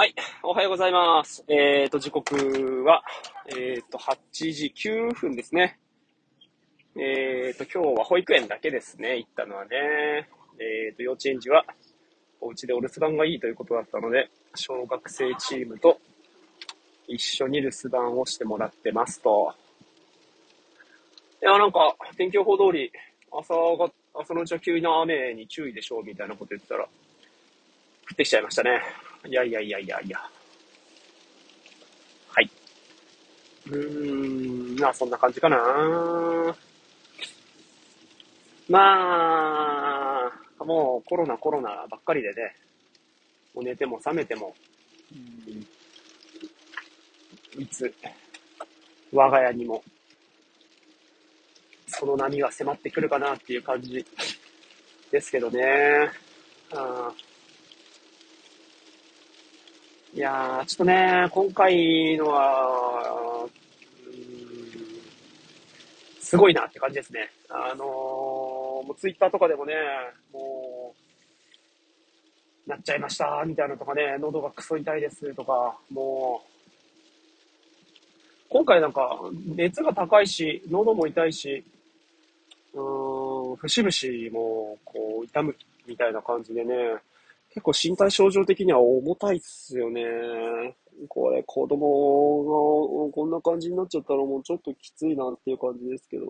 はい、おはようございます。えっ、と、時刻は、えっ、と、8時9分ですね。えっ、と、今日は保育園だけですね、行ったのはね。えっ、と、幼稚園児は、お家でお留守番がいいということだったので、小学生チームと一緒に留守番をしてもらってますと。いや、なんか、天気予報通り、朝が、朝のうちは急な雨に注意でしょうみたいなこと言ってたら、降ってきちゃいましたね。いやいやいやいやいや。はい。うーん、まあそんな感じかな。まあ、もうコロナコロナばっかりでね、もう寝ても覚めても、いつ、我が家にも、その波が迫ってくるかなっていう感じですけどね。あーいやー、ちょっとね、今回のは、すごいなって感じですね。あのー、もうツイッターとかでもね、もう、なっちゃいました、みたいなのとかね、喉がクソ痛いですとか、もう、今回なんか、熱が高いし、喉も痛いし、うーん、節々も、こう、痛むみたいな感じでね、結構身体症状的には重たいっすよね。これ、子供がこんな感じになっちゃったらもうちょっときついなっていう感じですけど。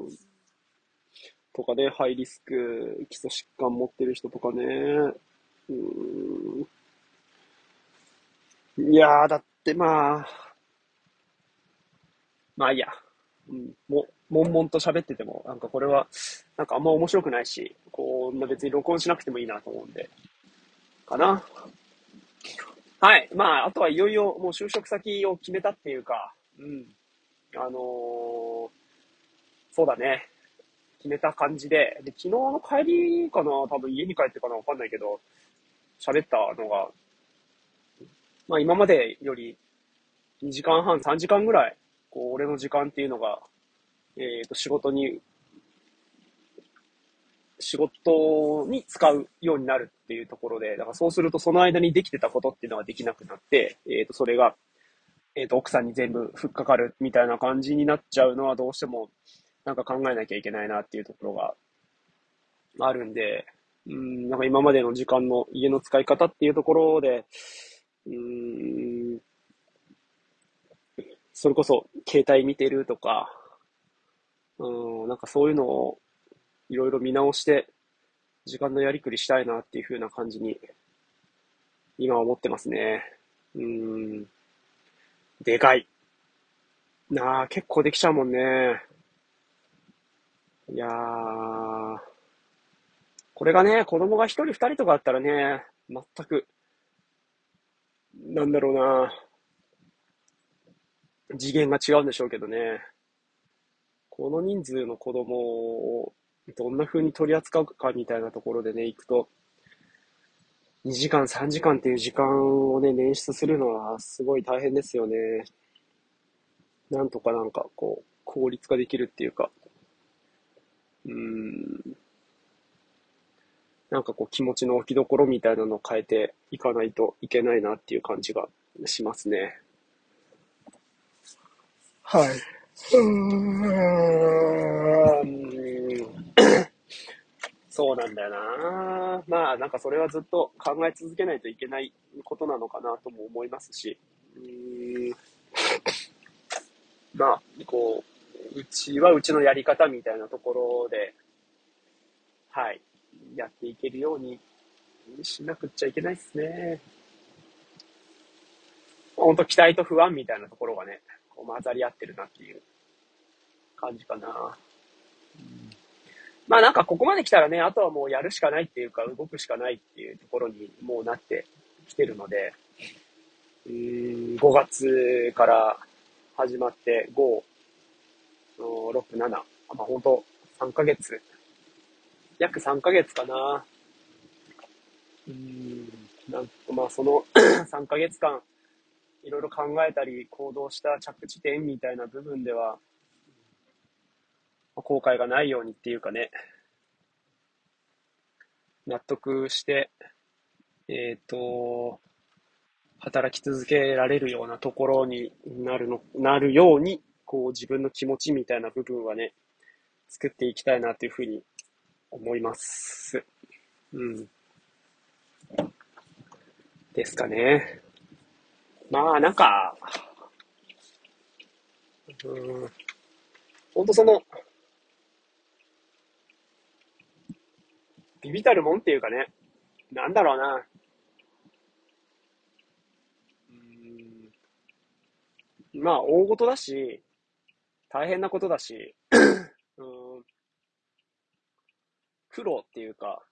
とかね、ハイリスク、基礎疾患持ってる人とかね。うーん。いやー、だってまあ、まあいいや。うん、も、悶々と喋ってても、なんかこれは、なんかあんま面白くないし、こんな別に録音しなくてもいいなと思うんで。かな。はい。まあ、あとはいよいよもう就職先を決めたっていうか、うん。あのーそうだね。決めた感じで、で、昨日の帰りかな、多分家に帰ってかな、わかんないけど、喋ったのが、まあ今までより2時間半、3時間ぐらい、こう、俺の時間っていうのが、えっ、と、仕事に仕事に使うようになるっていうところで、だからそうするとその間にできてたことっていうのができなくなって、えっ、と、それが、えっ、と、奥さんに全部降っかかるみたいな感じになっちゃうのはどうしてもなんか考えなきゃいけないなっていうところがあるんで、うん、なんか今までの時間の家の使い方っていうところで、うん、それこそ携帯見てるとか、うん、なんかそういうのをいろいろ見直して、時間のやりくりしたいなっていう風な感じに、今思ってますね。うーん。でかい。なあ、結構できちゃうもんね。いやー。これがね、子供が一人二人とかあったらね、全く、なんだろうな。次元が違うんでしょうけどね。この人数の子供をどんな風に取り扱うかみたいなところでね、行くと、2時間、3時間っていう時間をね、捻出するのはすごい大変ですよね。なんとかなんか、こう、効率化できるっていうか、うん、なんかこう気持ちの置きどころみたいなのを変えていかないといけないなっていう感じがしますね。はい。うーんそうなんだよな。まあ、なんかそれはずっと考え続けないといけないことなのかなとも思いますし、うーんまあ、こう、うちはうちのやり方みたいなところで、はい、やっていけるようにしなくっちゃいけないですね。本当期待と不安みたいなところがね、こう混ざり合ってるなっていう感じかな。まあなんかここまで来たらね、あとはもうやるしかないっていうか、動くしかないっていうところにもうなってきてるので、うーん5月から始まって、5、6、7、まあ本当3ヶ月、約3ヶ月かな。うーん、なんとまあその 3ヶ月間、いろいろ考えたり行動した着地点みたいな部分では、後悔がないようにっていうかね、納得して、えっ、と、働き続けられるようなところになるの、なるように、こう自分の気持ちみたいな部分はね、作っていきたいなというふうに思います。うん。ですかね。まあ、なんか、うん、ほんとその、ビビたるもんっていうかね、なんだろうな。うん、まあ、大事だし、大変なことだし、うん、苦労っていうか、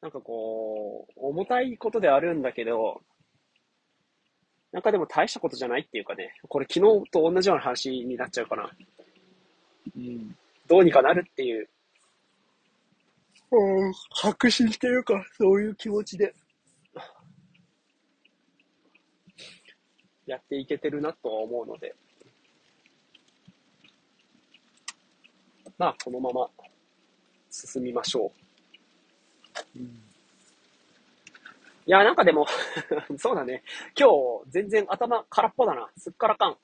なんかこう、重たいことであるんだけど、なんかでも大したことじゃないっていうかね、これ昨日と同じような話になっちゃうかな。うん。どうにかなるっていう、うん、確信っていうか、そういう気持ちで、やっていけてるなとは思うので、まあ、このまま進みましょう。うんいや、なんかでも そうだね。今日、全然頭空っぽだな。すっからかん。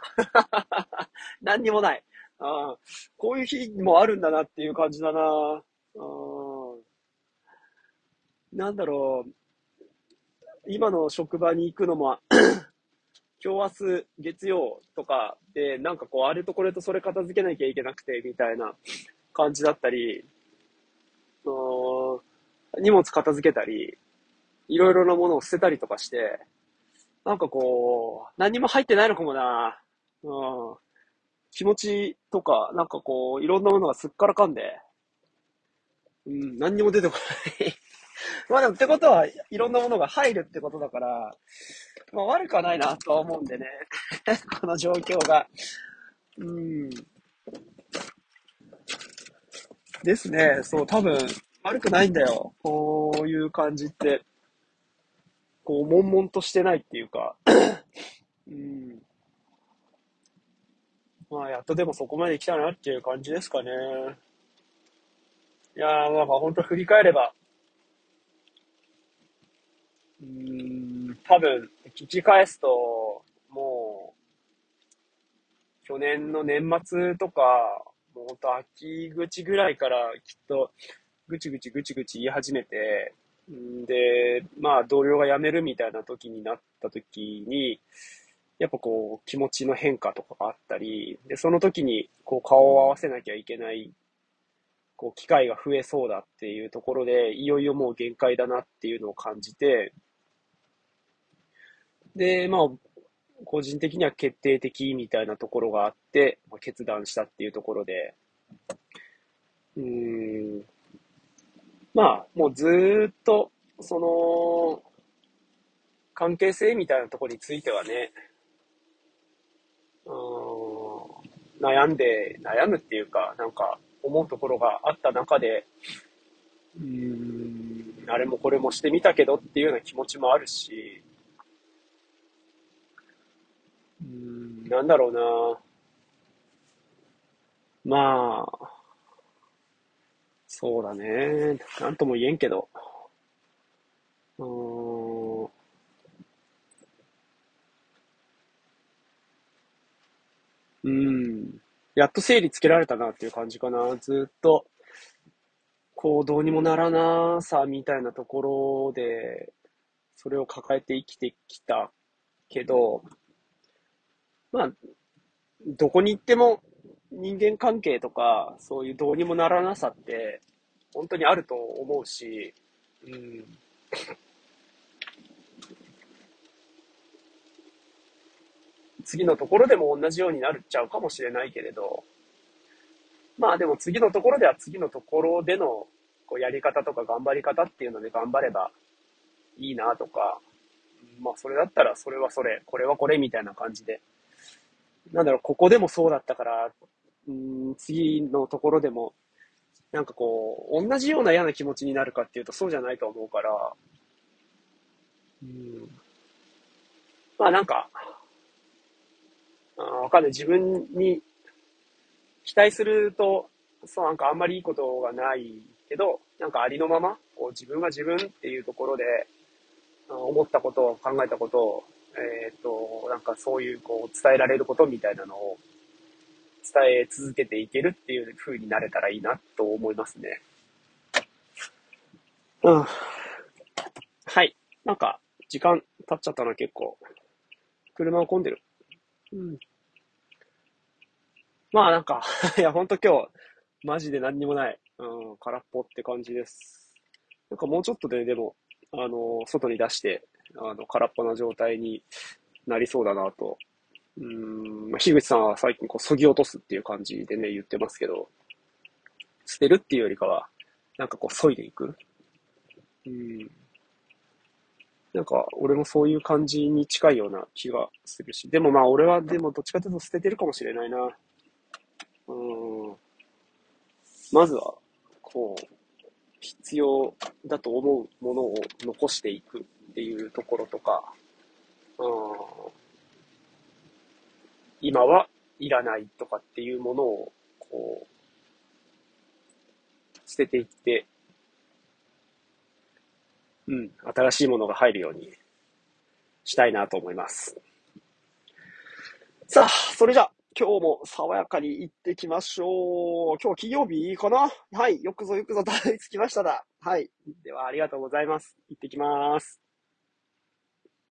何にもない。あこういう日もあるんだなっていう感じだな。なんだろう。今の職場に行くのも 今日明日月曜とかで、なんかこう、あれとこれとそれ片付けなきゃいけなくて、みたいな感じだったり、荷物片付けたり、いろいろなものを捨てたりとかして、なんかこう、何も入ってないのかもな。うん。気持ちとか、なんかこう、いろんなものがすっからかんで、うん、何にも出てこない まあでもってことは、いろんなものが入るってことだから、まあ悪くはないなとは思うんでね。この状況が。うん。ですね。そう、多分、悪くないんだよ。こういう感じって。こう、悶々としてないっていうか、うん。まあ、やっとでもそこまで来たなっていう感じですかね。いやー、なんか本当振り返れば、うん、多分、聞き返すと、もう、去年の年末とか、もう本当秋口ぐらいからきっと、ぐちぐちぐちぐち言い始めて、で、まあ同僚が辞めるみたいな時になった時に、やっぱこう気持ちの変化とかがあったり、で、その時にこう顔を合わせなきゃいけない、こう機会が増えそうだっていうところで、いよいよもう限界だなっていうのを感じて、で、まあ、個人的には決定的みたいなところがあって、まあ、決断したっていうところで、うん、まあ、もうずっと、その、関係性みたいなところについてはね、うん、悩んで、悩むっていうか、なんか思うところがあった中で、うん、あれもこれもしてみたけどっていうような気持ちもあるし、うん、なんだろうな。まあ、そうだね。なんとも言えんけど。うん。うん。やっと整理つけられたなっていう感じかな。ずっと、こう、どうにもならなさみたいなところで、それを抱えて生きてきたけど、まあ、どこに行っても人間関係とか、そういうどうにもならなさって、本当にあると思うし、うん。次のところでも同じようになっちゃうかもしれないけれど、まあでも次のところでは次のところでのこうやり方とか頑張り方っていうので頑張ればいいなとか、まあそれだったらそれはそれ、これはこれみたいな感じで。なんだろう、ここでもそうだったから、うん、次のところでも、なんかこう、同じような嫌な気持ちになるかっていうとそうじゃないと思うから、うん、まあなんか、あわかんない。自分に期待すると、そうなんかあんまりいいことがないけど、なんかありのまま、こう自分が自分っていうところで、思ったことを、考えたことを、えっ、と、なんかそういう、こう、伝えられることみたいなのを、伝え続けていけるっていう風になれたらいいなと思いますね。うん。はい。なんか、時間経っちゃったな、結構。車を混んでる。うん。まあなんか いや、ほんと今日、マジで何にもない。うん、空っぽって感じです。なんかもうちょっとで、でも、あの、外に出して、あの、空っぽな状態になりそうだなと。うん、まあ、樋口さんは最近こう、そぎ落とすっていう感じでね、言ってますけど、捨てるっていうよりかは、なんかこう、削いでいく？うん。なんか、俺もそういう感じに近いような気がするし。でもまあ、俺はでもどっちかというと捨ててるかもしれないな。うん。まずは、こう、必要だと思うものを残していくっていうところとか、うん、今はいらないとかっていうものを、こう、捨てていって、うん、新しいものが入るようにしたいなと思います。さあ、それじゃあ、今日も爽やかに行ってきましょう。今日金曜日かな？はい。よくぞよくぞたどり着きましただ。はい。では、ありがとうございます。行ってきます。